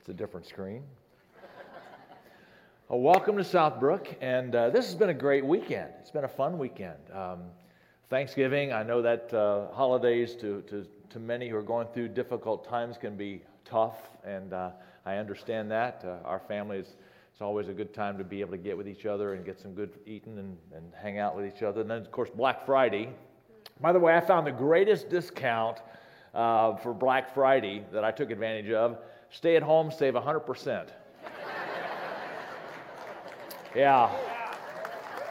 That's a different screen. well, welcome to Southbrook, and uh, this has been a great weekend. It's been a fun weekend. Um, Thanksgiving, I know that uh, holidays to, to, to many who are going through difficult times can be tough, and uh, I understand that. Uh, our families, it's always a good time to be able to get with each other and get some good eating and, and hang out with each other. And then, of course, Black Friday. By the way, I found the greatest discount uh, for Black Friday that I took advantage of. Stay at home, save 100%. yeah.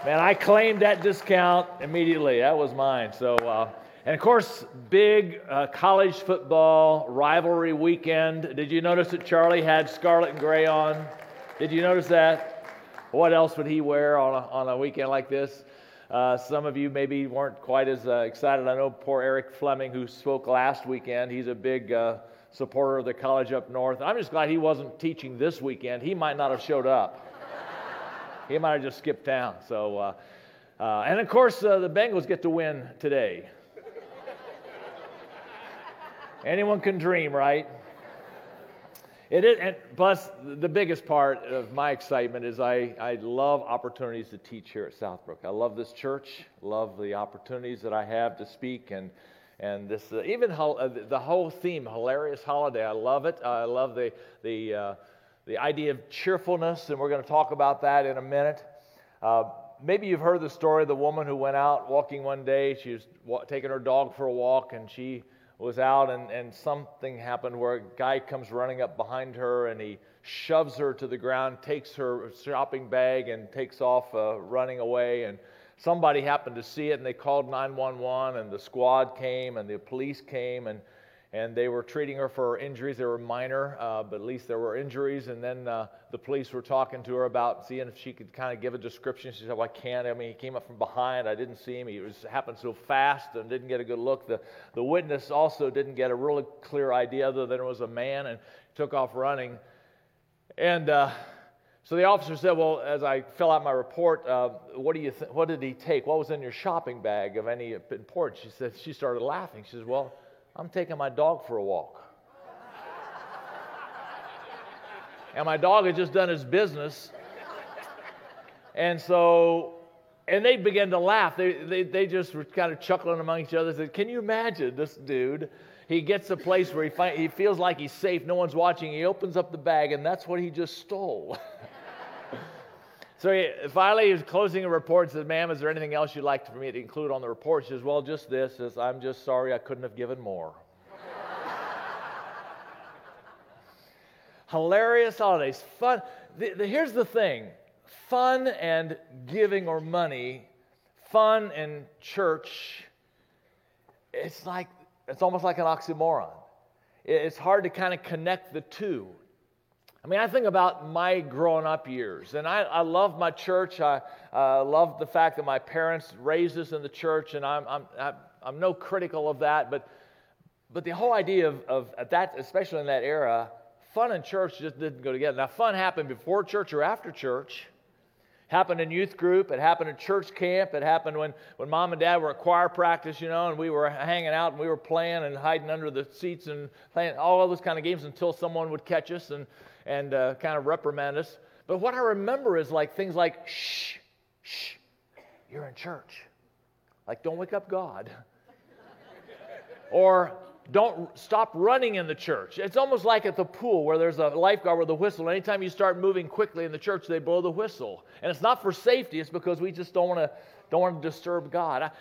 Man, I claimed that discount immediately. That was mine. So, uh, and of course, big uh, college football rivalry weekend. Did you notice that Charlie had scarlet and gray on? Did you notice that? What else would he wear on a, on a weekend like this? Uh, some of you maybe weren't quite as uh, excited. I know poor Eric Fleming, who spoke last weekend, he's a big uh, supporter of the college up north. I'm just glad he wasn't teaching this weekend. He might not have showed up, he might have just skipped town. So, uh, uh, and of course, uh, the Bengals get to win today. Anyone can dream, right? It is, and plus, the biggest part of my excitement is I, I love opportunities to teach here at Southbrook. I love this church, love the opportunities that I have to speak, and, and this, uh, even ho- uh, the whole theme, Hilarious Holiday, I love it. I love the, the, uh, the idea of cheerfulness, and we're going to talk about that in a minute. Uh, maybe you've heard the story of the woman who went out walking one day. She was wa- taking her dog for a walk, and she was out and, and something happened where a guy comes running up behind her and he shoves her to the ground, takes her shopping bag, and takes off uh, running away. And somebody happened to see it and they called 911 and the squad came and the police came and and they were treating her for injuries. They were minor, uh, but at least there were injuries. And then uh, the police were talking to her about seeing if she could kind of give a description. She said, "Well, I can't. I mean, he came up from behind. I didn't see him. He was happened so fast and didn't get a good look." The the witness also didn't get a really clear idea other than it was a man and took off running. And uh, so the officer said, "Well, as I fill out my report, uh, what do you th- what did he take? What was in your shopping bag of any importance?" She said. She started laughing. She says, "Well." I'm taking my dog for a walk. and my dog had just done his business. And so, and they began to laugh. They, they, they just were kind of chuckling among each other. They said, Can you imagine this dude? He gets a place where he, find, he feels like he's safe, no one's watching. He opens up the bag, and that's what he just stole. so he, finally, he's closing a report. Says, "Ma'am, is there anything else you'd like for me to include on the report?" She says, "Well, just this. Says, I'm just sorry I couldn't have given more." Hilarious holidays, fun. The, the, here's the thing: fun and giving or money, fun and church. It's like it's almost like an oxymoron. It's hard to kind of connect the two. I mean, I think about my growing up years, and I, I love my church. I uh, love the fact that my parents raised us in the church, and I'm, I'm, I'm, I'm no critical of that. But, but the whole idea of, of that, especially in that era, fun and church just didn't go together. Now, fun happened before church or after church. Happened in youth group. It happened in church camp. It happened when, when mom and dad were at choir practice, you know, and we were hanging out and we were playing and hiding under the seats and playing all those kind of games until someone would catch us and, and uh, kind of reprimand us. But what I remember is like things like, shh, shh, you're in church. Like, don't wake up God. or don't stop running in the church. It's almost like at the pool where there's a lifeguard with a whistle. Anytime you start moving quickly in the church, they blow the whistle. And it's not for safety, it's because we just don't want to don't want to disturb God. I,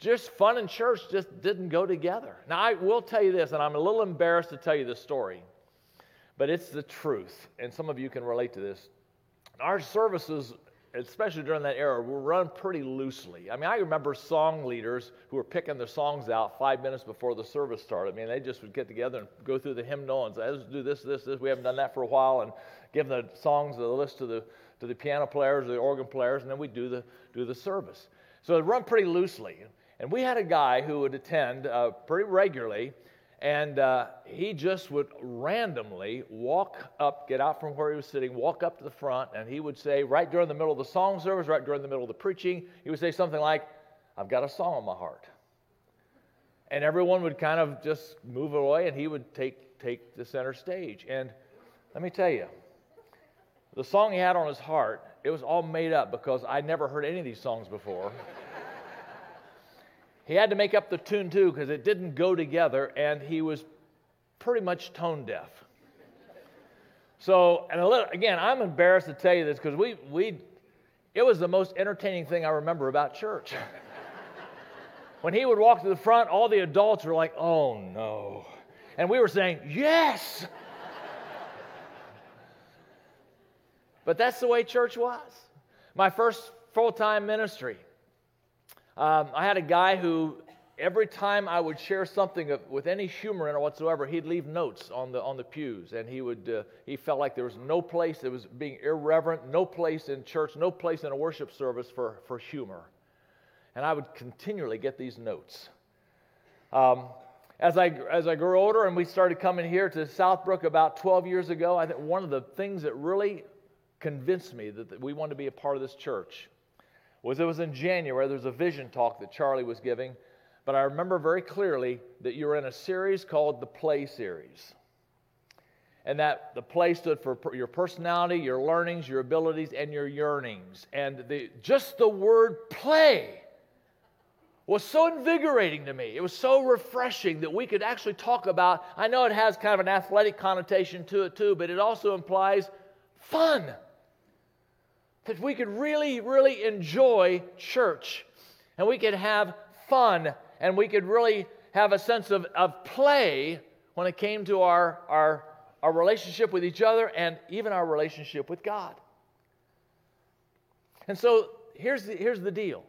just fun and church just didn't go together. Now I will tell you this, and I'm a little embarrassed to tell you this story, but it's the truth, and some of you can relate to this. Our services especially during that era, were run pretty loosely. I mean, I remember song leaders who were picking their songs out five minutes before the service started. I mean, they just would get together and go through the hymnal and say, let's do this, this, this. We haven't done that for a while, and give the songs, the list to the, to the piano players, the organ players, and then we'd do the, do the service. So it run pretty loosely. And we had a guy who would attend uh, pretty regularly, and uh, he just would randomly walk up, get out from where he was sitting, walk up to the front, and he would say, right during the middle of the song service, right during the middle of the preaching, he would say something like, I've got a song on my heart. And everyone would kind of just move away, and he would take, take the center stage. And Let me tell you, the song he had on his heart, it was all made up because I never heard any of these songs before. he had to make up the tune too because it didn't go together, and he was pretty much tone deaf. So, and little, again, I'm embarrassed to tell you this because we, we, it was the most entertaining thing I remember about church. when he would walk to the front, all the adults were like, oh no. And we were saying, yes. but that's the way church was. My first full time ministry, um, I had a guy who every time I would share something of, with any humor in it whatsoever, he'd leave notes on the on the pews, and he would uh, he felt like there was no place that was being irreverent, no place in church, no place in a worship service for for humor, and I would continually get these notes. Um, as I as I grew older and we started coming here to Southbrook about 12 years ago, I think one of the things that really convinced me that, that we wanted to be a part of this church was it was in January. There was a vision talk that Charlie was giving but I remember very clearly that you were in a series called the Play Series. And that the play stood for your personality, your learnings, your abilities, and your yearnings. And the, just the word play was so invigorating to me. It was so refreshing that we could actually talk about. I know it has kind of an athletic connotation to it too, but it also implies fun. That we could really, really enjoy church and we could have fun and we could really have a sense of, of play when it came to our, our, our relationship with each other and even our relationship with God. And so here's the, here's the deal.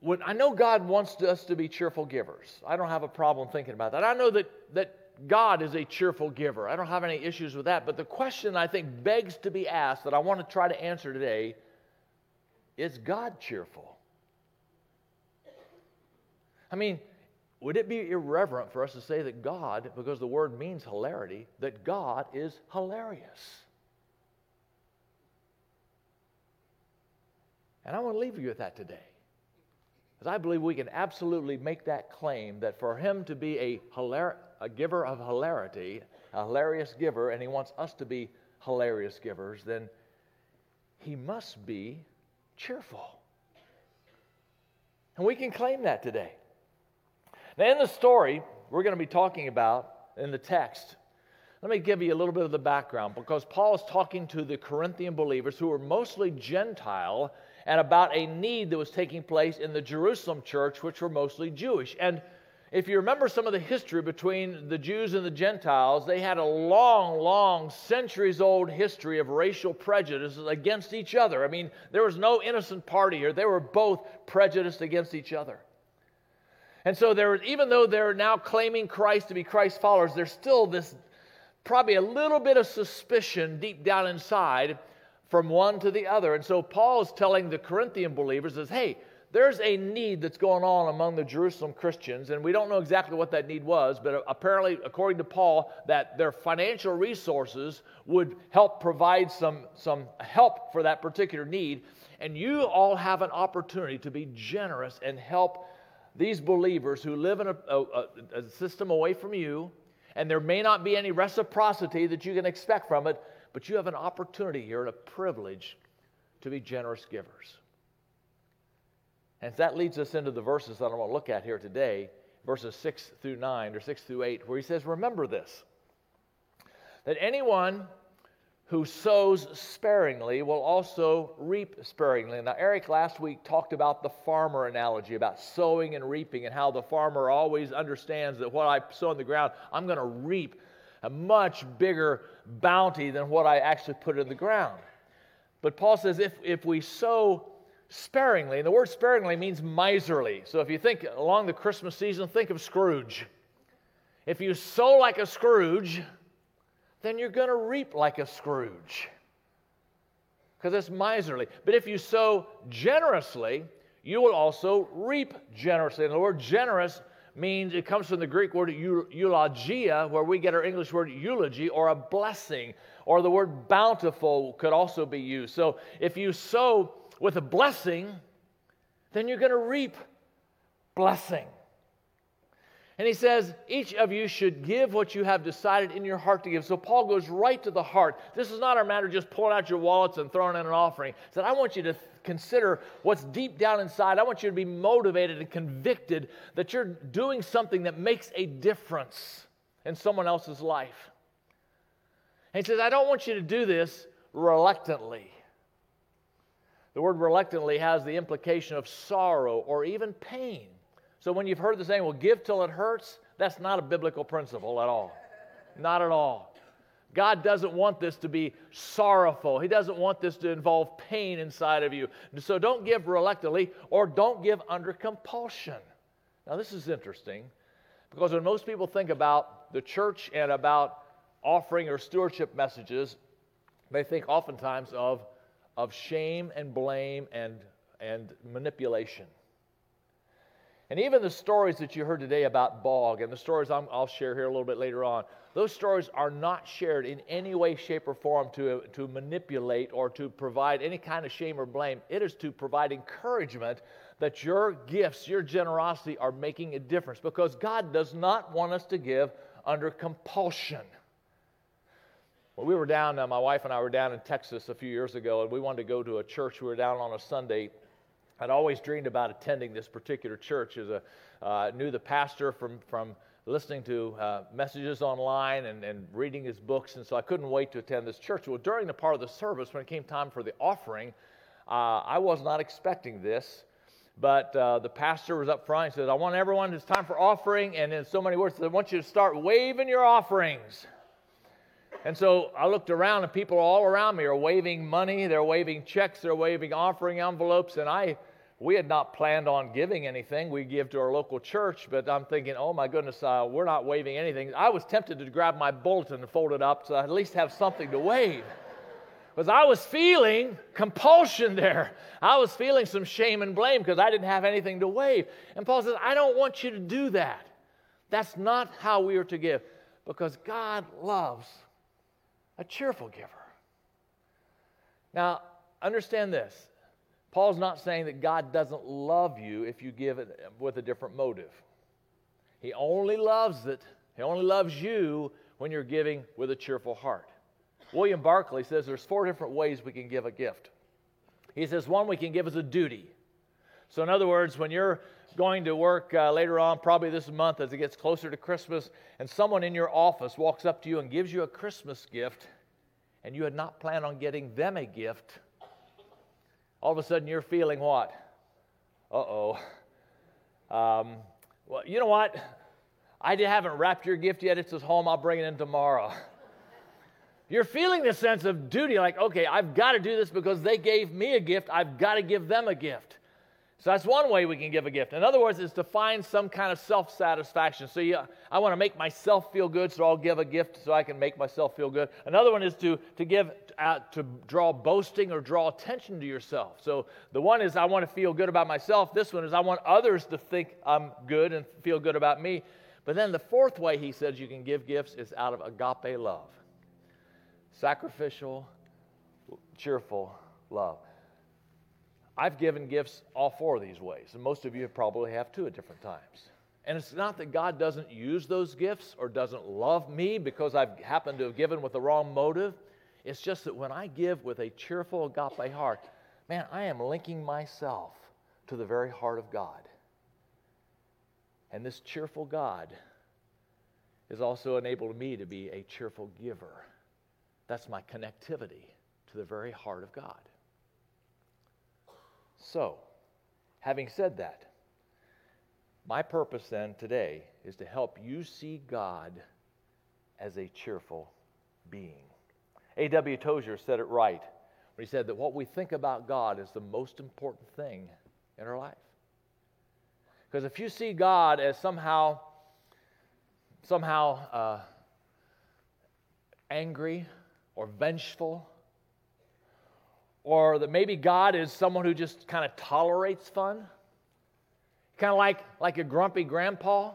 When, I know God wants us to be cheerful givers. I don't have a problem thinking about that. I know that, that God is a cheerful giver. I don't have any issues with that. But the question I think begs to be asked that I want to try to answer today is God cheerful? I mean, would it be irreverent for us to say that God, because the word means hilarity, that God is hilarious? And I want to leave you with that today. Because I believe we can absolutely make that claim that for him to be a, hilar- a giver of hilarity, a hilarious giver, and he wants us to be hilarious givers, then he must be cheerful. And we can claim that today. Now, in the story we're going to be talking about in the text, let me give you a little bit of the background because Paul is talking to the Corinthian believers who were mostly Gentile and about a need that was taking place in the Jerusalem church, which were mostly Jewish. And if you remember some of the history between the Jews and the Gentiles, they had a long, long, centuries old history of racial prejudices against each other. I mean, there was no innocent party here, they were both prejudiced against each other. And so there, even though they're now claiming Christ to be Christ's followers, there's still this probably a little bit of suspicion deep down inside from one to the other. And so Paul is telling the Corinthian believers is, hey, there's a need that's going on among the Jerusalem Christians, and we don't know exactly what that need was, but apparently, according to Paul, that their financial resources would help provide some, some help for that particular need. And you all have an opportunity to be generous and help these believers who live in a, a, a, system away from you, and there may not be any reciprocity that you can expect from it, but you have an opportunity here and a privilege to be generous givers. And that leads us into the verses that I want to look at here today, verses 6 through 9 or 6 through 8, where he says, Remember this, that anyone who sows sparingly will also reap sparingly. Now, Eric last week talked about the farmer analogy about sowing and reaping and how the farmer always understands that what I sow in the ground, I'm going to reap a much bigger bounty than what I actually put in the ground. But Paul says if, if we sow sparingly, and the word sparingly means miserly. So if you think along the Christmas season, think of Scrooge. If you sow like a Scrooge, then you're going to reap like a Scrooge because it's miserly. But if you sow generously, you will also reap generously. And the word generous means it comes from the Greek word eulogia, where we get our English word eulogy or a blessing, or the word bountiful could also be used. So if you sow with a blessing, then you're going to reap blessing. And he says, each of you should give what you have decided in your heart to give. So Paul goes right to the heart. This is not a matter of just pulling out your wallets and throwing in an offering. He said, I want you to consider what's deep down inside. I want you to be motivated and convicted that you're doing something that makes a difference in someone else's life. And he says, I don't want you to do this reluctantly. The word reluctantly has the implication of sorrow or even pain. So when you've heard the saying, well, give till it hurts, that's not a biblical principle at all. Not at all. God doesn't want this to be sorrowful. He doesn't want this to involve pain inside of you. So don't give reluctantly or don't give under compulsion. Now, this is interesting because when most people think about the church and about offering or stewardship messages, they think oftentimes of, of shame and blame and, and manipulation. And even the stories that you heard today about Bog and the stories i will share here a little bit later on, those stories are not shared in any way, shape, or form to, to manipulate or to provide any kind of shame or blame. It is to provide encouragement that your gifts, your generosity are making a difference because God does not want us to give under compulsion. Well, we were down, uh, my wife and I were down in Texas a few years ago, and we wanted to go to a church. We were down on a Sunday I'd always dreamed about attending this particular church. As a uh, knew the pastor from from listening to uh, messages online and, and reading his books, and so I couldn't wait to attend this church. Well, during the part of the service, when it came time for the offering, uh, I was not expecting this. But uh, the pastor was up front. and said, I want everyone, it's time for offering. And in so many words, I want you to start waving your offerings. And so I looked around, and people all around me are waving money, they're waving checks, they're waving offering envelopes, and I we had not planned on giving anything. We give to our local church, but I'm thinking, oh my goodness, uh, we're not waving anything. I was tempted to grab my bulletin and fold it up so I at least have something to wave. Because I was feeling compulsion there. I was feeling some shame and blame because I didn't have anything to wave. And Paul says, I don't want you to do that. That's not how we are to give because God loves a cheerful giver. Now, understand this. Paul's not saying that God doesn't love you if you give it with a different motive. He only loves it, He only loves you when you're giving with a cheerful heart. William Barclay says there's four different ways we can give a gift. He says one we can give as a duty. So, in other words, when you're going to work uh, later on, probably this month as it gets closer to Christmas, and someone in your office walks up to you and gives you a Christmas gift, and you had not planned on getting them a gift, all of a sudden you're feeling what? Uh oh. Um, well, you know what? I haven't wrapped your gift yet. It's at home. I'll bring it in tomorrow. You're feeling this sense of duty, like, okay, I've got to do this because they gave me a gift. I've got to give them a gift. So that's one way we can give a gift. In other words, is to find some kind of self satisfaction. So yeah, I want to make myself feel good, so I'll give a gift so I can make myself feel good. Another one is to, to give uh, to draw boasting or draw attention to yourself. So the one is I want to feel good about myself. This one is I want others to think I'm good and feel good about me. But then the fourth way he says you can give gifts is out of agape love sacrificial, cheerful love. I've given gifts all four of these ways, and most of you probably have too at different times. And it's not that God doesn't use those gifts or doesn't love me because I've happened to have given with the wrong motive. It's just that when I give with a cheerful agape heart, man, I am linking myself to the very heart of God. And this cheerful God has also enabled me to be a cheerful giver. That's my connectivity to the very heart of God. So, having said that, my purpose then today is to help you see God as a cheerful being. A.W. Tozer said it right when he said that what we think about God is the most important thing in our life. Because if you see God as somehow, somehow uh, angry or vengeful or that maybe God is someone who just kind of tolerates fun, kind of like, like a grumpy grandpa.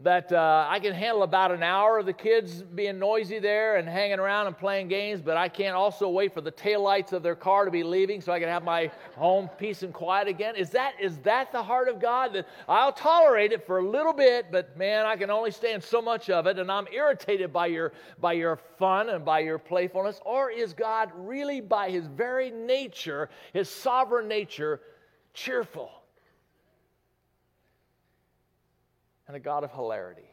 That uh, I can handle about an hour of the kids being noisy there and hanging around and playing games, but I can't also wait for the taillights of their car to be leaving so I can have my home peace and quiet again? Is that, is that the heart of God? That I'll tolerate it for a little bit, but man, I can only stand so much of it, and I'm irritated by your, by your fun and by your playfulness? Or is God really, by his very nature, his sovereign nature, cheerful? And a God of hilarity.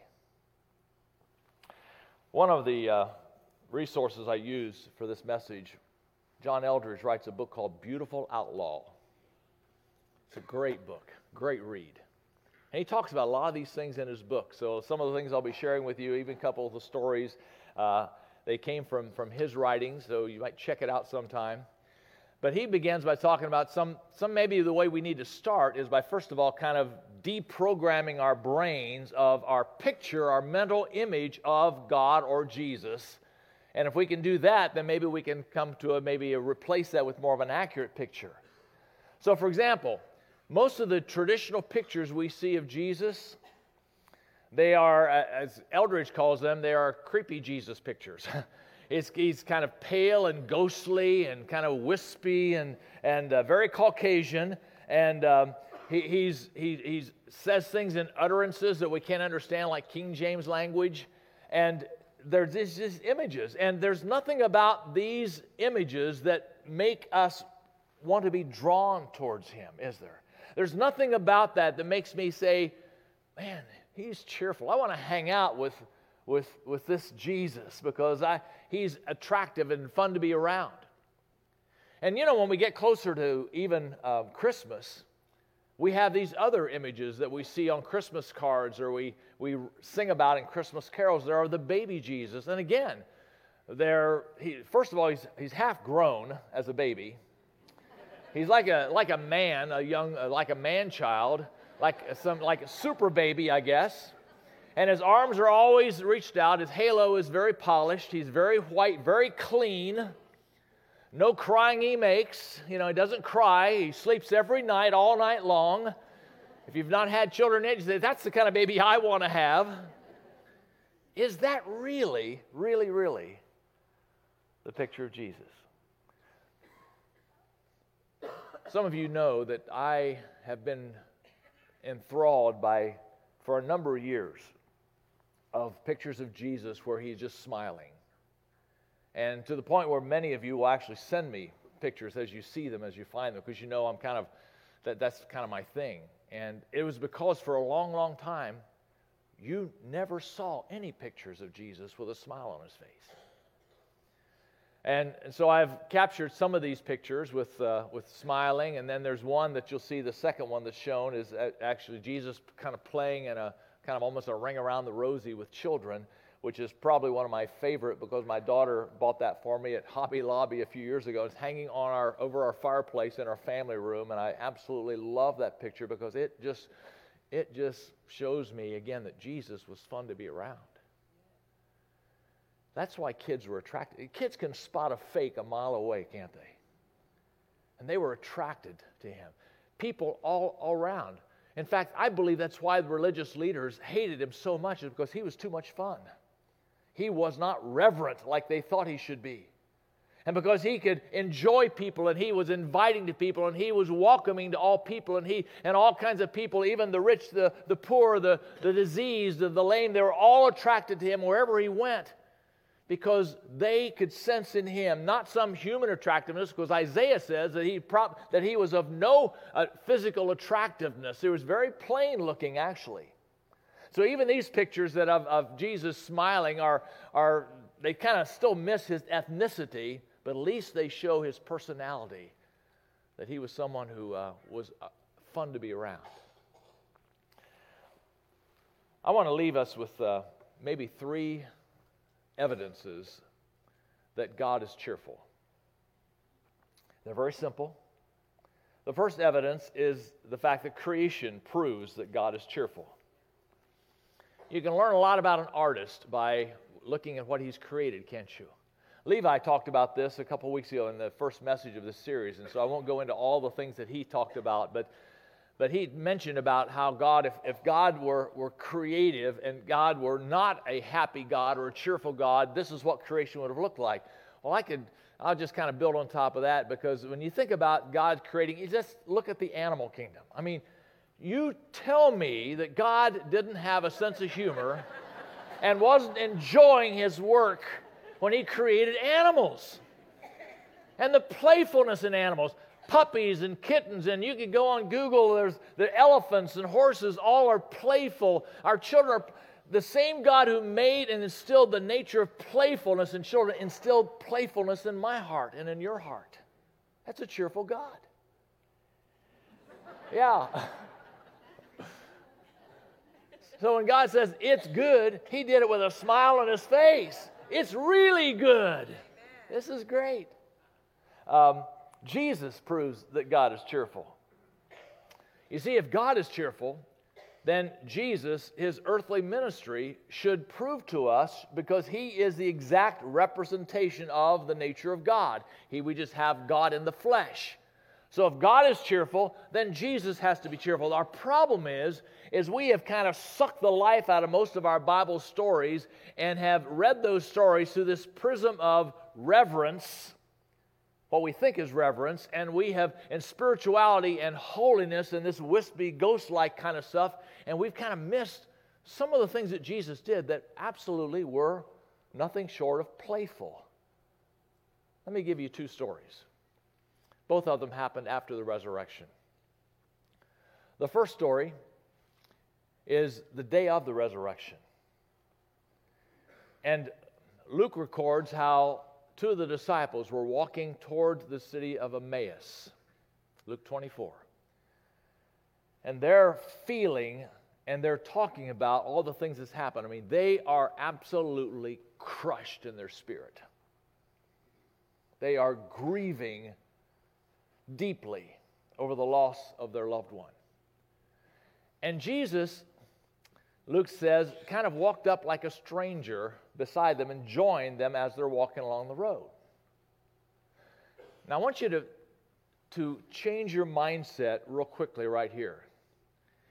One of the uh, resources I use for this message, John Eldredge writes a book called Beautiful Outlaw. It's a great book, great read. And he talks about a lot of these things in his book. So some of the things I'll be sharing with you, even a couple of the stories, uh, they came from, from his writings, so you might check it out sometime. But he begins by talking about some, some maybe the way we need to start is by first of all kind of deprogramming our brains of our picture, our mental image of God or Jesus. And if we can do that, then maybe we can come to a, maybe a replace that with more of an accurate picture. So, for example, most of the traditional pictures we see of Jesus, they are, as Eldredge calls them, they are creepy Jesus pictures. he's kind of pale and ghostly and kind of wispy and, and uh, very Caucasian. And um, he, he's, he he's says things in utterances that we can't understand, like King James language. And there's these images. And there's nothing about these images that make us want to be drawn towards him, is there? There's nothing about that that makes me say, man, he's cheerful. I want to hang out with, with, with this Jesus because I, he's attractive and fun to be around. And you know, when we get closer to even uh, Christmas, we have these other images that we see on Christmas cards or we, we sing about in Christmas carols. There are the baby Jesus. And again, they're, he, first of all, he's, he's half grown as a baby. He's like a, like a man, a young, uh, like a man child, like, some, like a super baby, I guess. And his arms are always reached out. His halo is very polished. He's very white, very clean. No crying he makes. You know, he doesn't cry. He sleeps every night, all night long. If you've not had children you say, that's the kind of baby I want to have. Is that really, really, really the picture of Jesus? Some of you know that I have been enthralled by, for a number of years, of pictures of Jesus where he's just smiling. And to the point where many of you will actually send me pictures as you see them, as you find them, because you know I'm kind of, that, that's kind of my thing. And it was because for a long, long time, you never saw any pictures of Jesus with a smile on his face. And, so I've captured some of these pictures with, uh, with smiling, and then there's one that you'll see, the second one that's shown is actually Jesus kind of playing in a kind of almost a ring around the rosy with children which is probably one of my favorite because my daughter bought that for me at Hobby Lobby a few years ago. It's hanging on our over our fireplace in our family room, and I absolutely love that picture because it just it just shows me again that Jesus was fun to be around. That's why kids were attracted. Kids can spot a fake a mile away, can't they? And they were attracted to him. People all, around. In fact, I believe that's why the religious leaders hated him so much, is because he was too much fun he was not reverent like they thought he should be. And because he could enjoy people and he was inviting to people and he was welcoming to all people and he and all kinds of people, even the rich, the, the poor, the, the diseased, the, the lame, they were all attracted to him wherever he went because they could sense in him not some human attractiveness, because Isaiah says that he, prop, that he was of no uh, physical attractiveness. He was very plain looking, actually. So even these pictures that of, of Jesus smiling are, are they kind of still miss his ethnicity, but at least they show his personality, that he was someone who uh, was uh, fun to be around. I want to leave us with uh, maybe three evidences that God is cheerful. They're very simple. The first evidence is the fact that creation proves that God is cheerful. You can learn a lot about an artist by looking at what he's created, can't you? Levi talked about this a couple weeks ago in the first message of this series, and so I won't go into all the things that he talked about, but but he mentioned about how God, if, if God were, were creative and God were not a happy God or a cheerful God, this is what creation would have looked like. Well, I could, I'll just kind of build on top of that because when you think about God creating, you just look at the animal kingdom. I mean, you tell me that God didn't have a sense of humor and wasn't enjoying his work when he created animals and the playfulness in animals puppies and kittens, and you can go on Google, there's the elephants and horses, all are playful. Our children are the same God who made and instilled the nature of playfulness in children, instilled playfulness in my heart and in your heart. That's a cheerful God. Yeah. So when God says it's good, He did it with a smile on His face. It's really good. This is great. Um, Jesus proves that God is cheerful. You see, if God is cheerful, then Jesus, his earthly ministry, should prove to us because he is the exact representation of the nature of God. He, we just have God in the flesh. So if God is cheerful, then Jesus has to be cheerful. Our problem is, is we have kind of sucked the life out of most of our Bible stories and have read those stories through this prism of reverence what we think is reverence, and we have in spirituality and holiness and this wispy, ghost like kind of stuff, and we've kind of missed some of the things that Jesus did that absolutely were nothing short of playful. Let me give you two stories. Both of them happened after the resurrection. The first story is the day of the resurrection. And Luke records how two of the disciples were walking toward the city of Emmaus, Luke 24. And they're feeling and they're talking about all the things that's happened. I mean, they are absolutely crushed in their spirit. They are grieving deeply over the loss of their loved one. And Jesus, Luke says, kind of walked up like a stranger beside them and joined them as they're walking along the road. Now, I want you to, to change your mindset real quickly right here.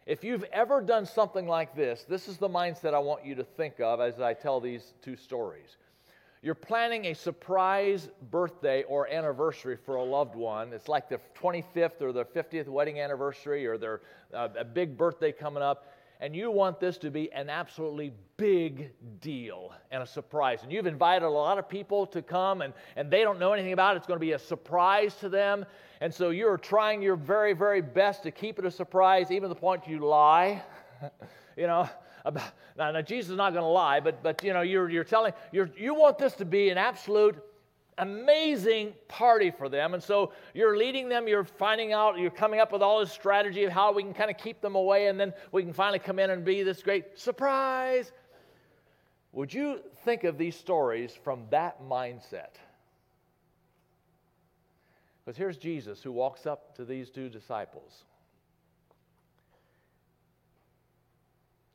If you've ever done something like this, this is the mindset I want you to think of as I tell these two stories. You're planning a surprise birthday or anniversary for a loved one. It's like the 25th or the 50th wedding anniversary or their uh, a big birthday coming up and you want this to be an absolutely big deal and a surprise. And you've invited a lot of people to come, and, and they don't know anything about it. It's going to be a surprise to them. And so you're trying your very, very best to keep it a surprise, even to the point you lie. you know, about, now, now Jesus is not going to lie, but, but you know, you're, you're telling, you're, you want this to be an absolute amazing party for them. And so you're leading them, you're finding out, you're coming up with all this strategy of how we can kind of keep them away, and then we can finally come in and be this great surprise. Would you think of these stories from that mindset? Because here's Jesus who walks up to these two disciples.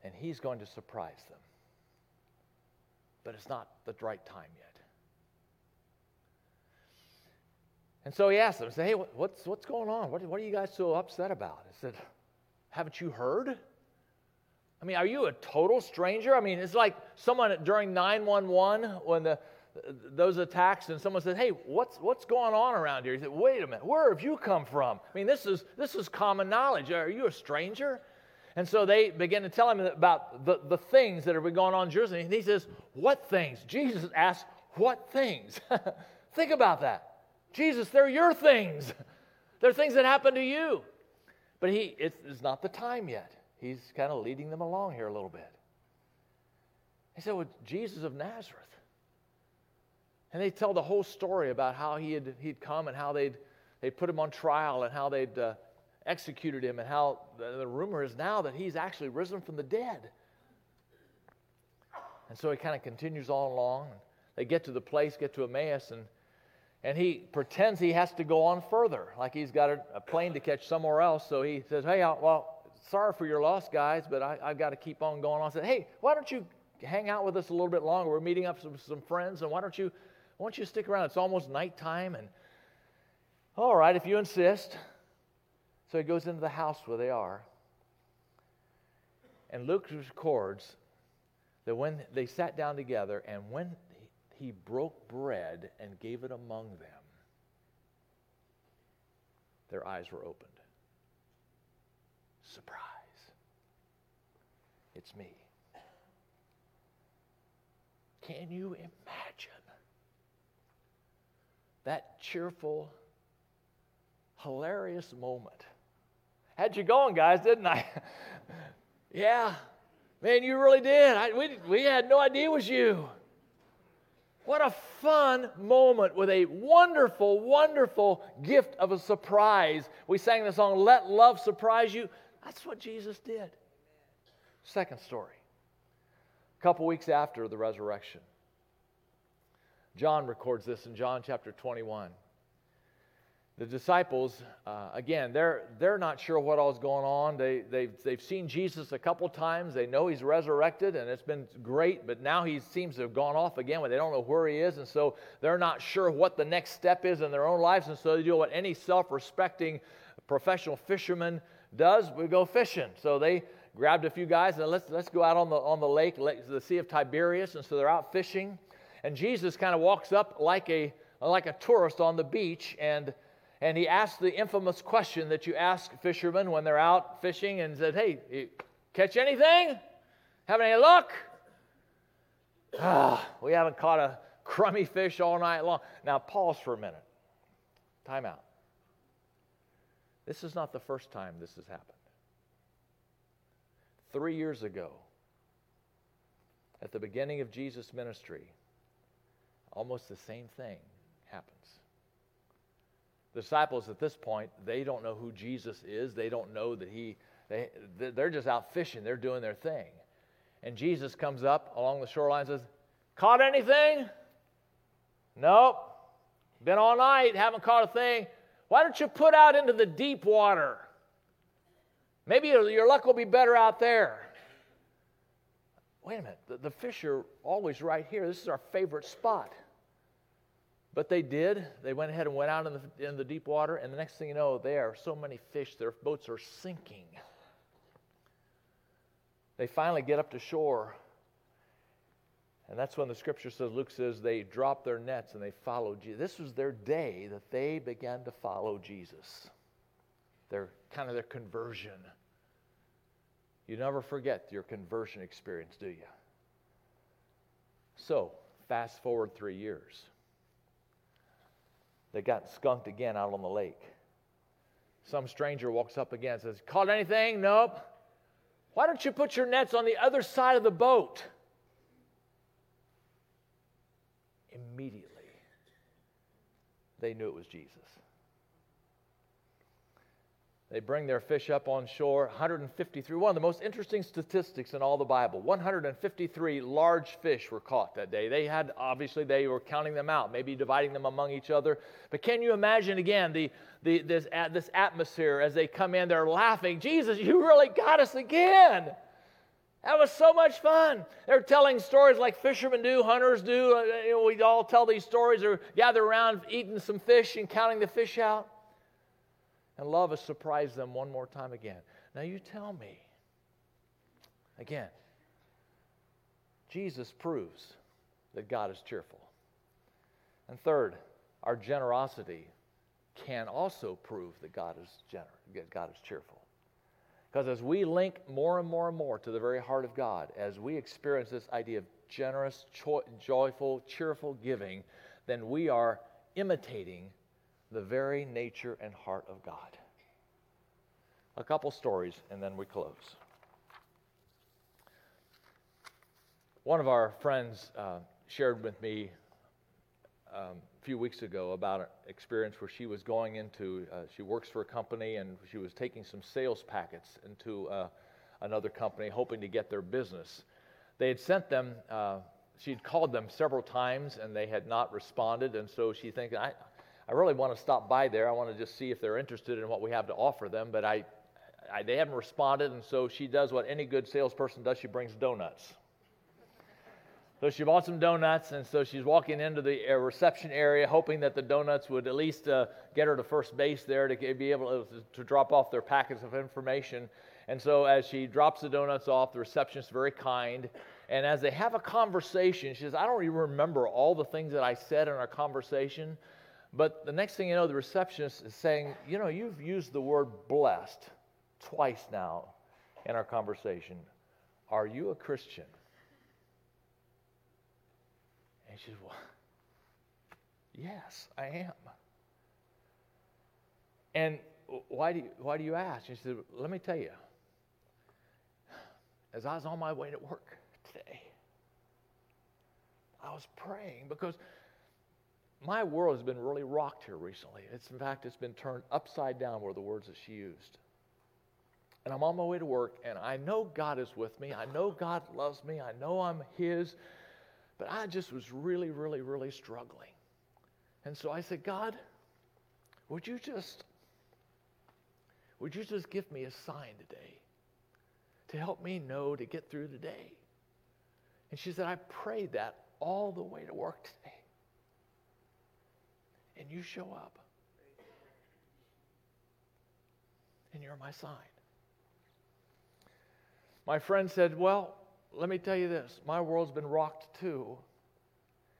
And he's going to surprise them. But it's not the right time yet. And so he asked them, said, hey, what's, what's going on? What, what are you guys so upset about? I said, haven't you heard? I mean, are you a total stranger? I mean, it's like someone during 911 when the, those attacks and someone said, hey, what's, what's going on around here? He said, wait a minute, where have you come from? I mean, this is, this is common knowledge. Are you a stranger? And so they began to tell him about the, the things that have been going on in Jerusalem. And he says, what things? Jesus asked, what things? Think about that. Jesus, they're your things. they're things that happen to you. But he, it's not the time yet. He's kind of leading them along here a little bit. He said, Well, Jesus of Nazareth. And they tell the whole story about how he had, he'd come and how they'd, they put him on trial and how they'd uh, executed him and how the, the rumor is now that he's actually risen from the dead. And so he kind of continues on along. They get to the place, get to Emmaus, and and he pretends he has to go on further, like he's got a, a plane to catch somewhere else. So he says, Hey, I, well, sorry for your loss, guys, but I, have got to keep on going on. I said, Hey, why don't you hang out with us a little bit longer? We're meeting up with some, friends, and why don't you why don't you stick around? It's almost nighttime, and all right, if you insist. So he goes into the house where they are. And Luke records that when they sat down together and when he broke bread and gave it among them, their eyes were opened. Surprise. It's me. Can you imagine that cheerful, hilarious moment? Had you going, guys, didn't I? yeah. Man, you really did. I, we, we had no idea it was you. What a fun moment with a wonderful, wonderful gift of a surprise. We sang the song, Let Love Surprise You. That's what Jesus did. Second story. A couple weeks after the resurrection, John records this in John chapter 21 the disciples, uh, again, they're, they're not sure what all's going on. They, they've, they've seen Jesus a couple times. They know he's resurrected, and it's been great, but now he seems to have gone off again, they don't know where he is, and so they're not sure what the next step is in their own lives, and so they do what any self respecting professional fisherman does we go fishing. So they grabbed a few guys and let's, let's go out on the, on the lake, the Sea of Tiberias, and so they're out fishing. And Jesus kind of walks up like a, like a tourist on the beach, and and he asked the infamous question that you ask fishermen when they're out fishing and said, Hey, catch anything? Have any luck? Ah, we haven't caught a crummy fish all night long. Now, pause for a minute. Time out. This is not the first time this has happened. Three years ago, at the beginning of Jesus' ministry, almost the same thing happened. The disciples at this point, they don't know who Jesus is. They don't know that he, they, they're just out fishing. They're doing their thing. And Jesus comes up along the shoreline and says, Caught anything? Nope. Been all night, haven't caught a thing. Why don't you put out into the deep water? Maybe your luck will be better out there. Wait a minute, the, the fish are always right here. This is our favorite spot. But they did. They went ahead and went out in the, in the deep water, and the next thing you know, there are so many fish, their boats are sinking. They finally get up to shore. And that's when the scripture says, Luke says, they dropped their nets and they followed Jesus. This was their day that they began to follow Jesus. Their kind of their conversion. You never forget your conversion experience, do you? So, fast forward three years. They got skunked again out on the lake. Some stranger walks up again and says, Caught anything? Nope. Why don't you put your nets on the other side of the boat? Immediately, they knew it was Jesus. They bring their fish up on shore. 153, one of the most interesting statistics in all the Bible. 153 large fish were caught that day. They had, obviously, they were counting them out, maybe dividing them among each other. But can you imagine again the, the, this, this atmosphere as they come in? They're laughing. Jesus, you really got us again. That was so much fun. They're telling stories like fishermen do, hunters do. Uh, you know, we all tell these stories or gather around eating some fish and counting the fish out. And love has surprised them one more time again. Now, you tell me, again, Jesus proves that God is cheerful. And third, our generosity can also prove that God is, gener- God is cheerful. Because as we link more and more and more to the very heart of God, as we experience this idea of generous, cho- joyful, cheerful giving, then we are imitating the very nature and heart of God. A couple stories, and then we close. One of our friends uh, shared with me um, a few weeks ago about an experience where she was going into, uh, she works for a company, and she was taking some sales packets into uh, another company, hoping to get their business. They had sent them, uh, she'd called them several times, and they had not responded, and so she thinks, I, I really want to stop by there. I want to just see if they're interested in what we have to offer them, but I, I, they haven't responded, and so she does what any good salesperson does she brings donuts. So she bought some donuts, and so she's walking into the uh, reception area, hoping that the donuts would at least uh, get her to first base there to be able to, to drop off their packets of information. And so as she drops the donuts off, the receptionist is very kind. And as they have a conversation, she says, I don't even remember all the things that I said in our conversation. But the next thing you know, the receptionist is saying, You know, you've used the word blessed twice now in our conversation. Are you a Christian? And she said, Well, yes, I am. And why do you, why do you ask? She said, Let me tell you. As I was on my way to work today, I was praying because my world has been really rocked here recently. It's, in fact, it's been turned upside down were the words that she used. And I'm on my way to work, and I know God is with me. I know God loves me. I know I'm His. But I just was really, really, really struggling. And so I said, God, would you just would you just give me a sign today to help me know to get through the day? And she said, I prayed that all the way to work today. And you show up. And you're my sign. My friend said, Well, let me tell you this my world's been rocked too.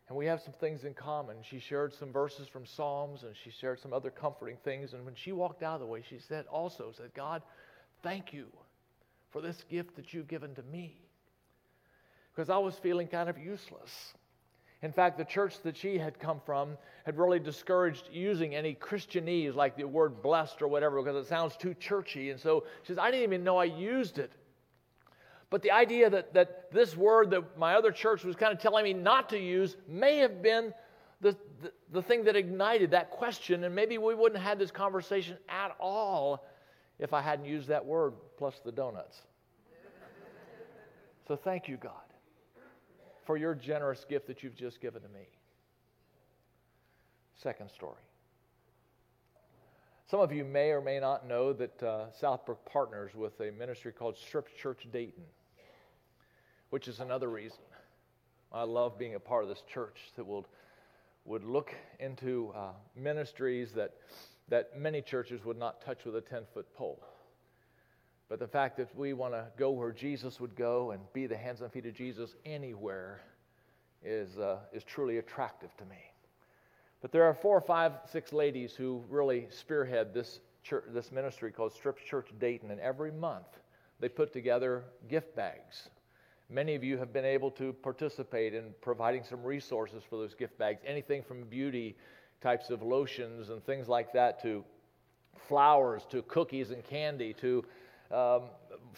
And we have some things in common. She shared some verses from Psalms and she shared some other comforting things. And when she walked out of the way, she said also, said, God, thank you for this gift that you've given to me. Because I was feeling kind of useless. In fact, the church that she had come from had really discouraged using any Christianese like the word blessed or whatever because it sounds too churchy. And so she says, I didn't even know I used it. But the idea that, that this word that my other church was kind of telling me not to use may have been the, the, the thing that ignited that question, and maybe we wouldn't have had this conversation at all if I hadn't used that word plus the donuts. so thank you, God, for your generous gift that you've just given to me. Second story. Some of you may or may not know that uh, Southbrook partners with a ministry called Strip Church Dayton which is another reason I love being a part of this church that will, would look into uh, ministries that, that many churches would not touch with a 10 foot pole. But the fact that we want to go where Jesus would go and be the hands and feet of Jesus anywhere is, uh, is truly attractive to me. But there are four or five, six ladies who really spearhead this, church, this ministry called Strip Church Dayton, and every month they put together gift bags Many of you have been able to participate in providing some resources for those gift bags, anything from beauty types of lotions and things like that to flowers to cookies and candy to um,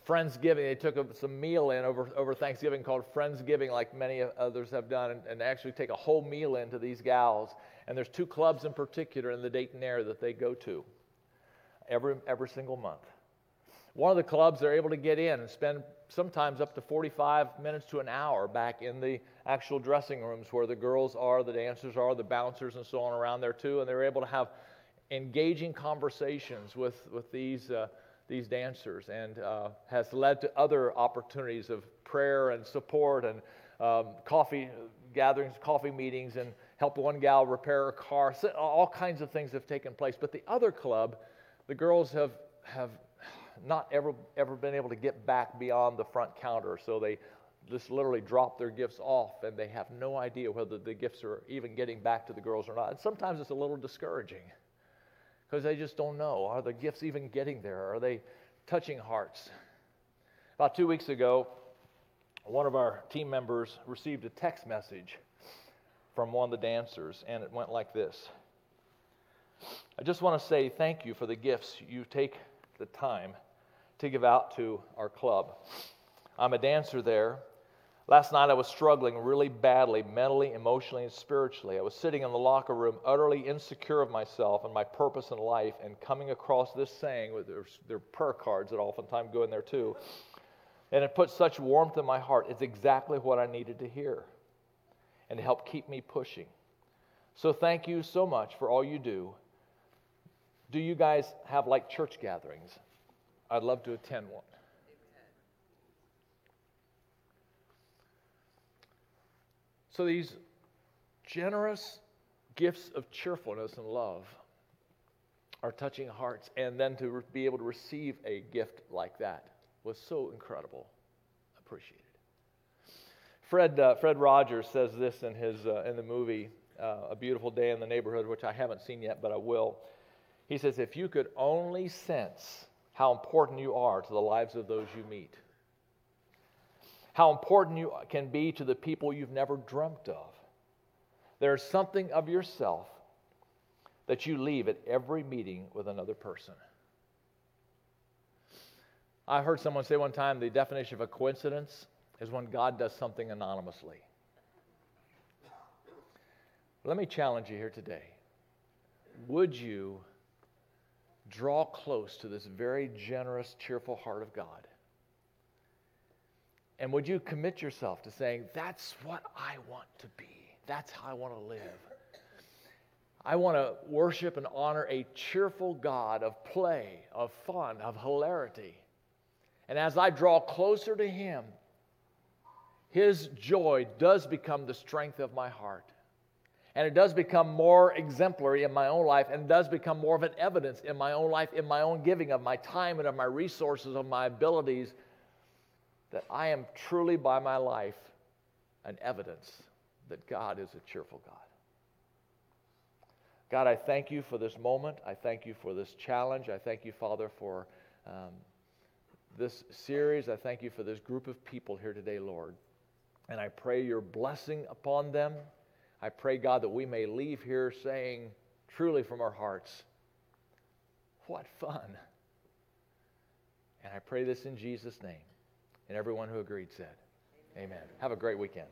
Friendsgiving. They took a, some meal in over, over Thanksgiving called Friendsgiving, like many others have done, and, and actually take a whole meal into these gals. And there's two clubs in particular in the Dayton area that they go to every, every single month. One of the clubs, they're able to get in and spend sometimes up to 45 minutes to an hour back in the actual dressing rooms where the girls are, the dancers are, the bouncers, and so on around there too. And they're able to have engaging conversations with, with these, uh, these dancers and uh, has led to other opportunities of prayer and support and um, coffee gatherings, coffee meetings, and help one gal repair a car. So all kinds of things have taken place. But the other club, the girls have, have not ever, ever been able to get back beyond the front counter. So they just literally drop their gifts off and they have no idea whether the gifts are even getting back to the girls or not. And sometimes it's a little discouraging because they just don't know. Are the gifts even getting there? Are they touching hearts? About two weeks ago, one of our team members received a text message from one of the dancers, and it went like this I just want to say thank you for the gifts you take the time to give out to our club. I'm a dancer there. Last night I was struggling really badly, mentally, emotionally, and spiritually. I was sitting in the locker room, utterly insecure of myself and my purpose in life, and coming across this saying with their, their prayer cards that oftentimes go in there too. And it put such warmth in my heart. It's exactly what I needed to hear and to help keep me pushing. So thank you so much for all you do. Do you guys have like church gatherings? I'd love to attend one. So these generous gifts of cheerfulness and love are touching hearts, and then to be able to receive a gift like that was so incredible. Appreciated. Fred uh, Fred Rogers says this in his uh, in the movie uh, A Beautiful Day in the Neighborhood, which I haven't seen yet, but I will. He says, if you could only sense how important you are to the lives of those you meet, how important you can be to the people you've never dreamt of. There's something of yourself that you leave at every meeting with another person. I heard someone say one time the definition of a coincidence is when God does something anonymously. Let me challenge you here today. Would you draw close to this very generous, cheerful heart of God? And would you commit yourself to saying, That's what I want to be? That's how I want to live. I want to worship and honor a cheerful God of play, of fun, of hilarity. And as I draw closer to Him, His joy does become the strength of my heart. And it does become more exemplary in my own life and does become more of an evidence in my own life, in my own giving of my time and of my resources, of my abilities, that I am truly by my life an evidence that God is a cheerful God. God, I thank you for this moment. I thank you for this challenge. I thank you, Father, for um, this series. I thank you for this group of people here today, Lord. And I pray your blessing upon them. I pray, God, that we may leave here saying, truly from our hearts, what fun. And I pray this in Jesus' name. And everyone who agreed said, Amen. Have a great weekend.